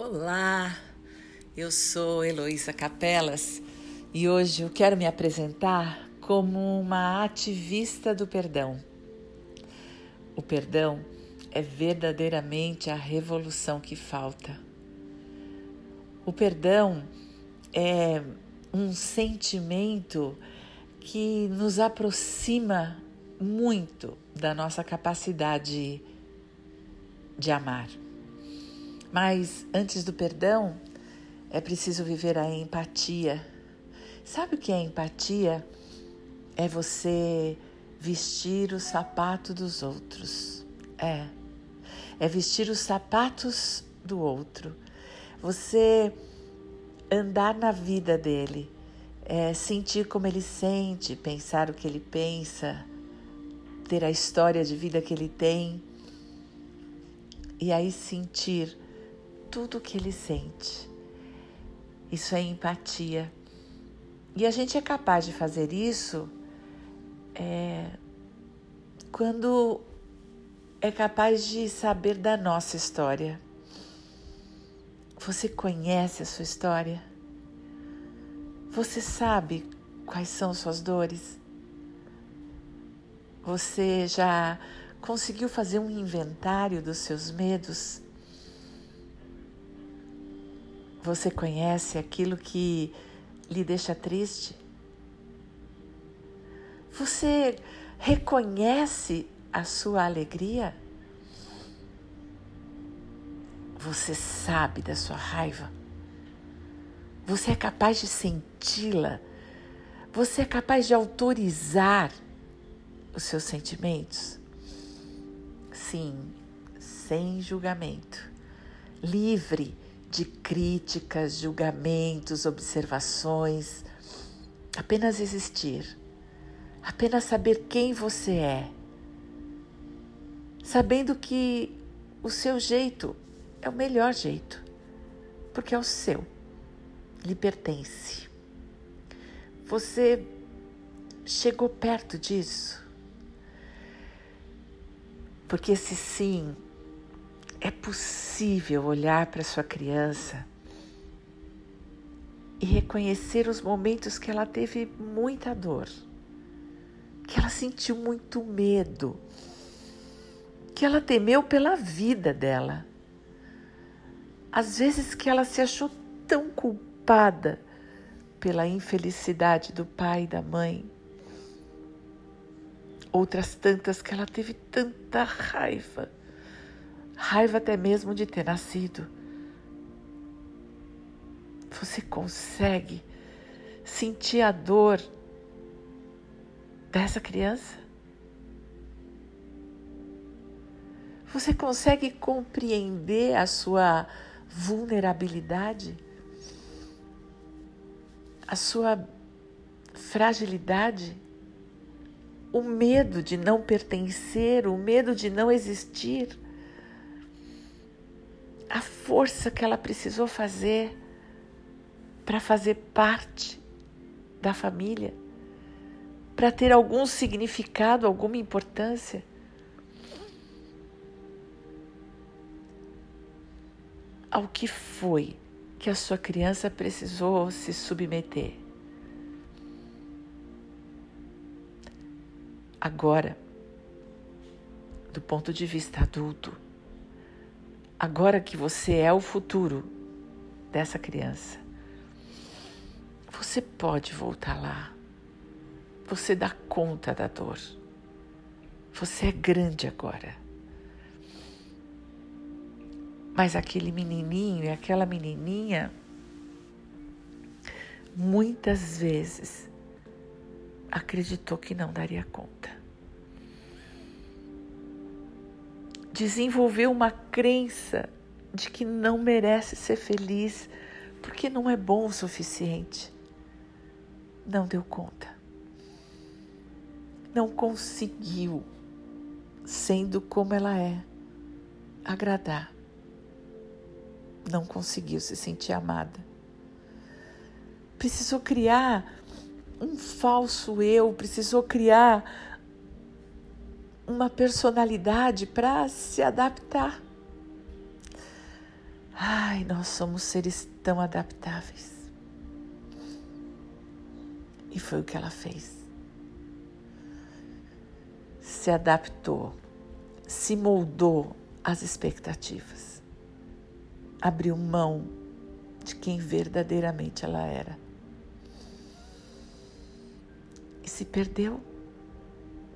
Olá, eu sou Heloísa Capelas e hoje eu quero me apresentar como uma ativista do perdão. O perdão é verdadeiramente a revolução que falta. O perdão é um sentimento que nos aproxima muito da nossa capacidade de amar. Mas antes do perdão, é preciso viver a empatia. Sabe o que é empatia? É você vestir o sapato dos outros. É. É vestir os sapatos do outro. Você andar na vida dele, é sentir como ele sente, pensar o que ele pensa, ter a história de vida que ele tem e aí sentir tudo o que ele sente. Isso é empatia. E a gente é capaz de fazer isso é, quando é capaz de saber da nossa história. Você conhece a sua história? Você sabe quais são suas dores? Você já conseguiu fazer um inventário dos seus medos? Você conhece aquilo que lhe deixa triste? Você reconhece a sua alegria? Você sabe da sua raiva? Você é capaz de senti-la? Você é capaz de autorizar os seus sentimentos? Sim, sem julgamento, livre de críticas, julgamentos, observações. Apenas existir. Apenas saber quem você é. Sabendo que o seu jeito é o melhor jeito, porque é o seu, lhe pertence. Você chegou perto disso? Porque esse sim é possível olhar para sua criança e reconhecer os momentos que ela teve muita dor, que ela sentiu muito medo, que ela temeu pela vida dela. Às vezes que ela se achou tão culpada pela infelicidade do pai e da mãe. Outras tantas que ela teve tanta raiva raiva até mesmo de ter nascido. Você consegue sentir a dor dessa criança? Você consegue compreender a sua vulnerabilidade? A sua fragilidade? O medo de não pertencer, o medo de não existir? A força que ela precisou fazer para fazer parte da família, para ter algum significado, alguma importância. Ao que foi que a sua criança precisou se submeter? Agora, do ponto de vista adulto, agora que você é o futuro dessa criança, você pode voltar lá. Você dá conta da dor. Você é grande agora. Mas aquele menininho e aquela menininha, muitas vezes, acreditou que não daria conta. desenvolveu uma crença de que não merece ser feliz porque não é bom o suficiente. Não deu conta. Não conseguiu, sendo como ela é, agradar. Não conseguiu se sentir amada. Precisou criar um falso eu, precisou criar uma personalidade para se adaptar. Ai, nós somos seres tão adaptáveis. E foi o que ela fez. Se adaptou, se moldou às expectativas, abriu mão de quem verdadeiramente ela era. E se perdeu,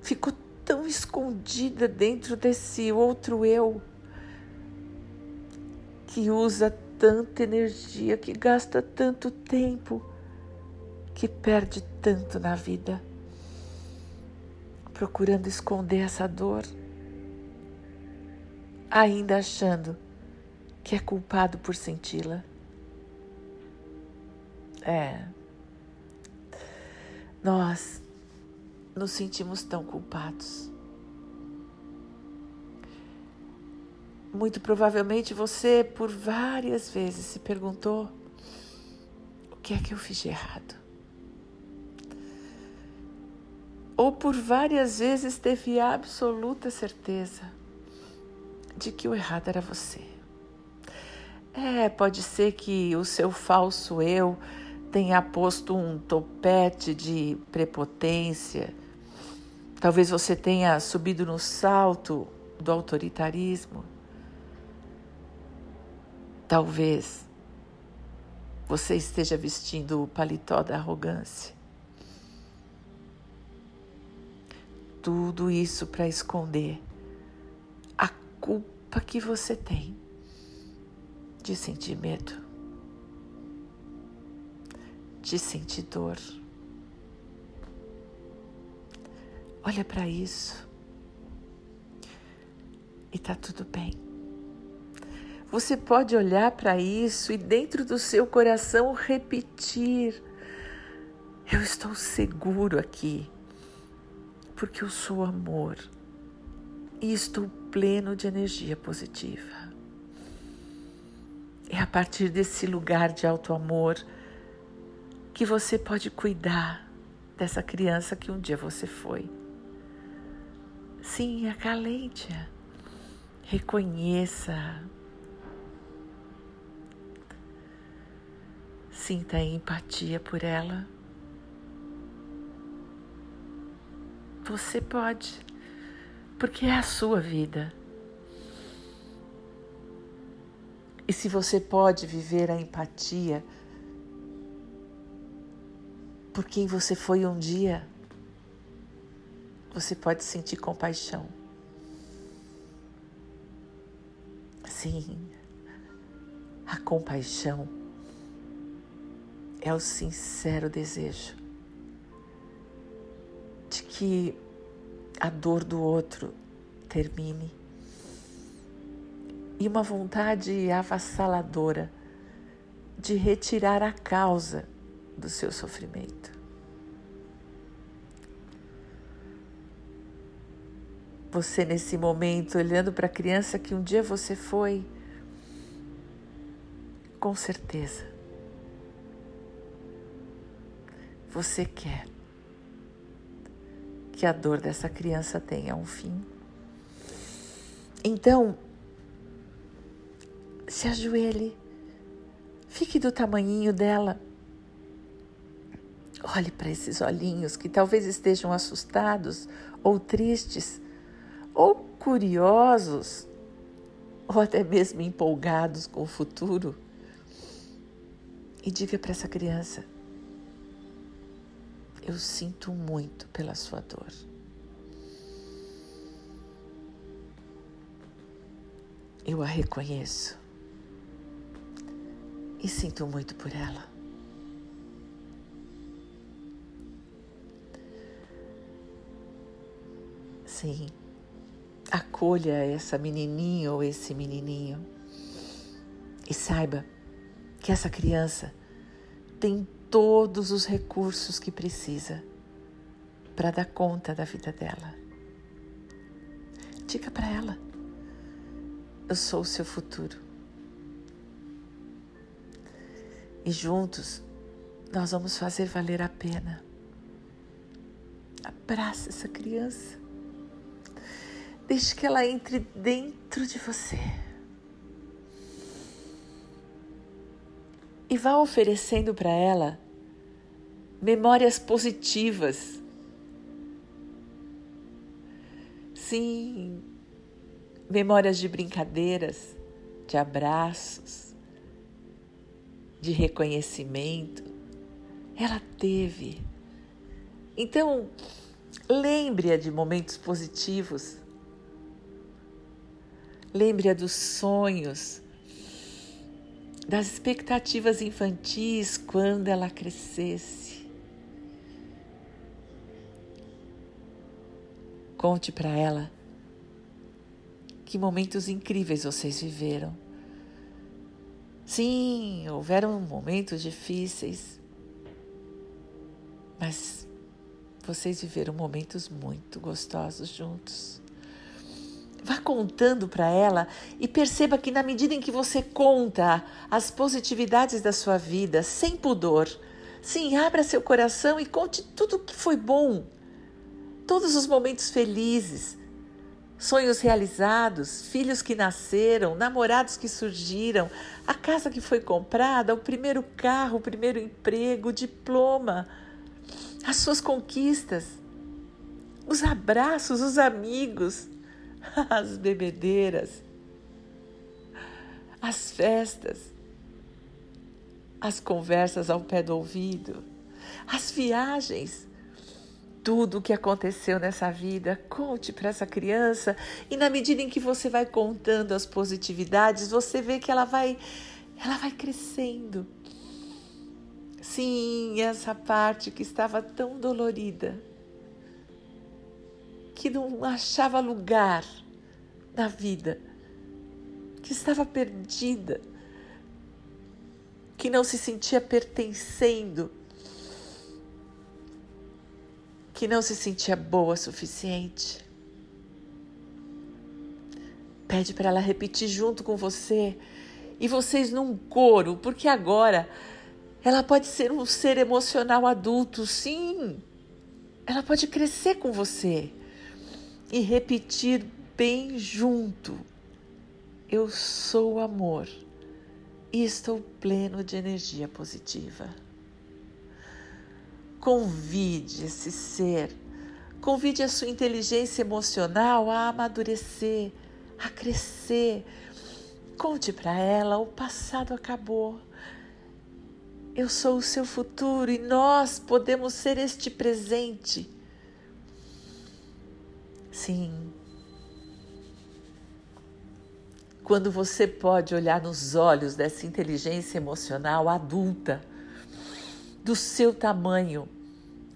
ficou tão escondida dentro desse outro eu que usa tanta energia, que gasta tanto tempo, que perde tanto na vida, procurando esconder essa dor, ainda achando que é culpado por senti-la. É. Nós nos sentimos tão culpados. Muito provavelmente você, por várias vezes, se perguntou: o que é que eu fiz de errado? Ou por várias vezes teve a absoluta certeza de que o errado era você. É, pode ser que o seu falso eu tenha posto um topete de prepotência. Talvez você tenha subido no salto do autoritarismo. Talvez você esteja vestindo o paletó da arrogância. Tudo isso para esconder a culpa que você tem de sentir medo, de sentir dor. Olha para isso e tá tudo bem. Você pode olhar para isso e dentro do seu coração repetir: Eu estou seguro aqui, porque eu sou amor e estou pleno de energia positiva. É a partir desse lugar de alto amor que você pode cuidar dessa criança que um dia você foi. Sim, acalente-a. Reconheça Sinta empatia por ela. Você pode, porque é a sua vida. E se você pode viver a empatia por quem você foi um dia, você pode sentir compaixão. Sim, a compaixão é o sincero desejo de que a dor do outro termine e uma vontade avassaladora de retirar a causa do seu sofrimento. Você, nesse momento, olhando para a criança que um dia você foi, com certeza você quer que a dor dessa criança tenha um fim. Então, se ajoelhe, fique do tamanhinho dela. Olhe para esses olhinhos que talvez estejam assustados ou tristes, ou curiosos, ou até mesmo empolgados com o futuro. E diga para essa criança: eu sinto muito pela sua dor. Eu a reconheço e sinto muito por ela. Sim, acolha essa menininha ou esse menininho e saiba que essa criança tem todos os recursos que precisa para dar conta da vida dela. Diga para ela: Eu sou o seu futuro. E juntos nós vamos fazer valer a pena. Abraça essa criança. Deixe que ela entre dentro de você. E vá oferecendo para ela memórias positivas. Sim, memórias de brincadeiras, de abraços, de reconhecimento. Ela teve. Então, lembre-a de momentos positivos. Lembre-a dos sonhos, das expectativas infantis quando ela crescesse. Conte para ela que momentos incríveis vocês viveram. Sim, houveram momentos difíceis, mas vocês viveram momentos muito gostosos juntos. Vá contando para ela e perceba que, na medida em que você conta as positividades da sua vida, sem pudor, sim, abra seu coração e conte tudo o que foi bom, todos os momentos felizes, sonhos realizados, filhos que nasceram, namorados que surgiram, a casa que foi comprada, o primeiro carro, o primeiro emprego, o diploma, as suas conquistas, os abraços, os amigos as bebedeiras, as festas, as conversas ao pé do ouvido, as viagens, tudo o que aconteceu nessa vida, conte para essa criança e na medida em que você vai contando as positividades, você vê que ela vai ela vai crescendo. Sim, essa parte que estava tão dolorida que não achava lugar na vida, que estava perdida, que não se sentia pertencendo, que não se sentia boa o suficiente. Pede para ela repetir junto com você e vocês num coro, porque agora ela pode ser um ser emocional adulto, sim. Ela pode crescer com você e repetir bem junto: Eu sou amor e estou pleno de energia positiva. Convide esse ser, convide a sua inteligência emocional a amadurecer, a crescer. Conte para ela: o passado acabou. Eu sou o seu futuro e nós podemos ser este presente Sim. Quando você pode olhar nos olhos dessa inteligência emocional adulta, do seu tamanho,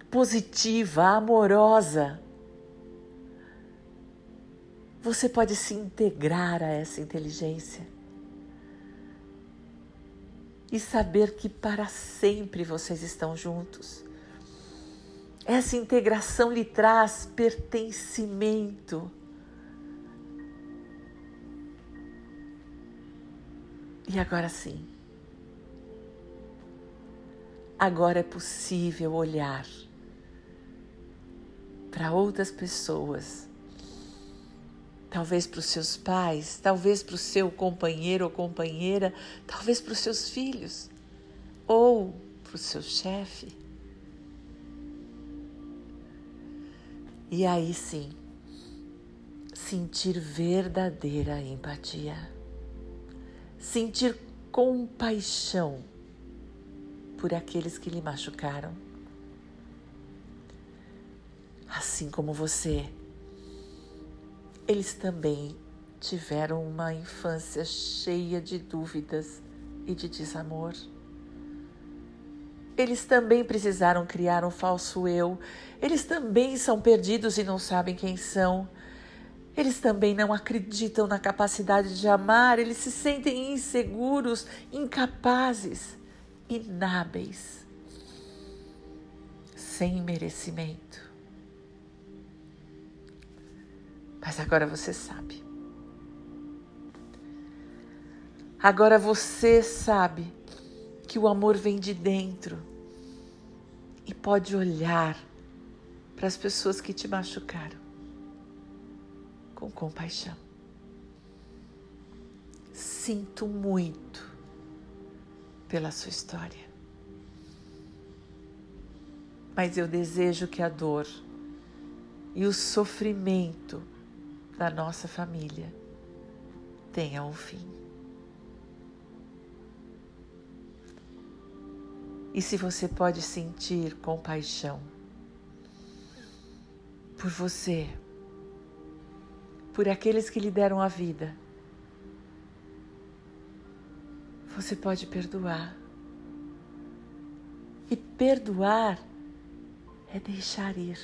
positiva, amorosa, você pode se integrar a essa inteligência e saber que para sempre vocês estão juntos. Essa integração lhe traz pertencimento. E agora sim. Agora é possível olhar para outras pessoas, talvez para os seus pais, talvez para o seu companheiro ou companheira, talvez para os seus filhos ou para o seu chefe E aí sim, sentir verdadeira empatia, sentir compaixão por aqueles que lhe machucaram. Assim como você, eles também tiveram uma infância cheia de dúvidas e de desamor. Eles também precisaram criar um falso eu. Eles também são perdidos e não sabem quem são. Eles também não acreditam na capacidade de amar, eles se sentem inseguros, incapazes, inábeis, sem merecimento. Mas agora você sabe. Agora você sabe que o amor vem de dentro e pode olhar para as pessoas que te machucaram com compaixão. Sinto muito. pela sua história. Mas eu desejo que a dor e o sofrimento da nossa família tenham um fim. E se você pode sentir compaixão por você, por aqueles que lhe deram a vida, você pode perdoar. E perdoar é deixar ir.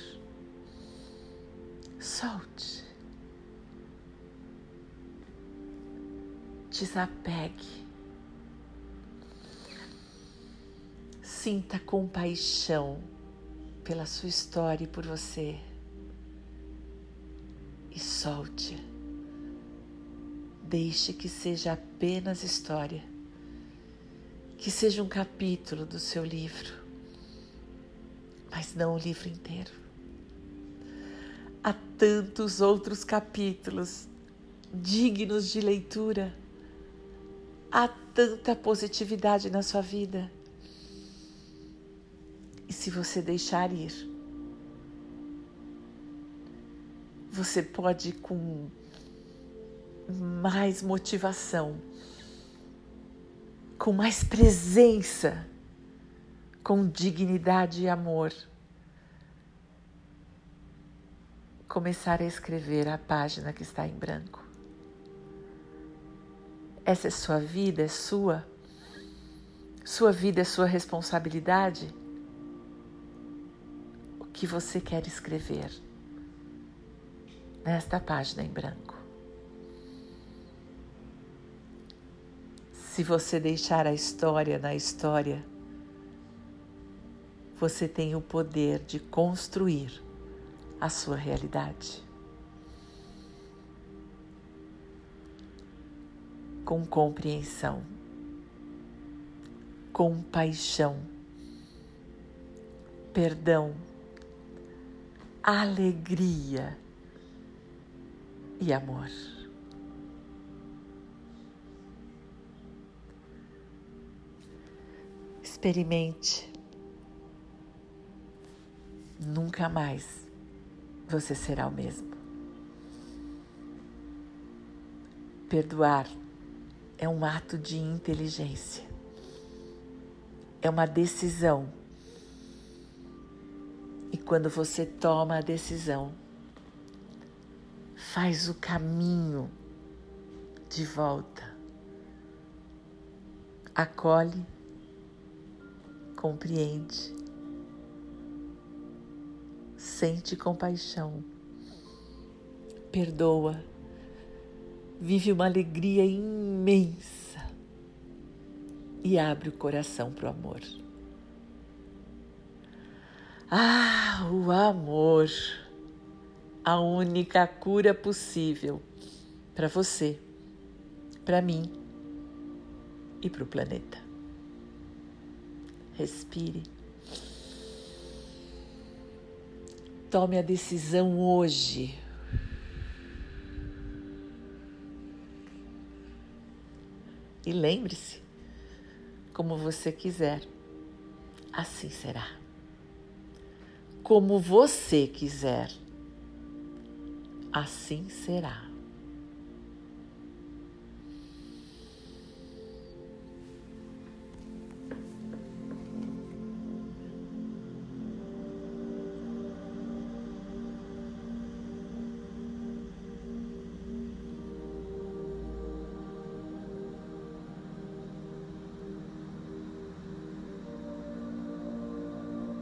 Solte. Desapegue. Sinta compaixão pela sua história e por você. E solte. Deixe que seja apenas história. Que seja um capítulo do seu livro, mas não o livro inteiro. Há tantos outros capítulos dignos de leitura. Há tanta positividade na sua vida se você deixar ir, você pode com mais motivação, com mais presença, com dignidade e amor, começar a escrever a página que está em branco. Essa é sua vida, é sua. Sua vida é sua responsabilidade que você quer escrever nesta página em branco. Se você deixar a história na história, você tem o poder de construir a sua realidade. Com compreensão, compaixão, perdão alegria e amor. Experimente. Nunca mais você será o mesmo. Perdoar é um ato de inteligência, é uma decisão e quando você toma a decisão, faz o caminho de volta. Acolhe, compreende, sente compaixão, perdoa, vive uma alegria imensa e abre o coração para o amor. Ah, o amor, a única cura possível para você, para mim e para o planeta. Respire. Tome a decisão hoje. E lembre-se, como você quiser, assim será como você quiser, assim será.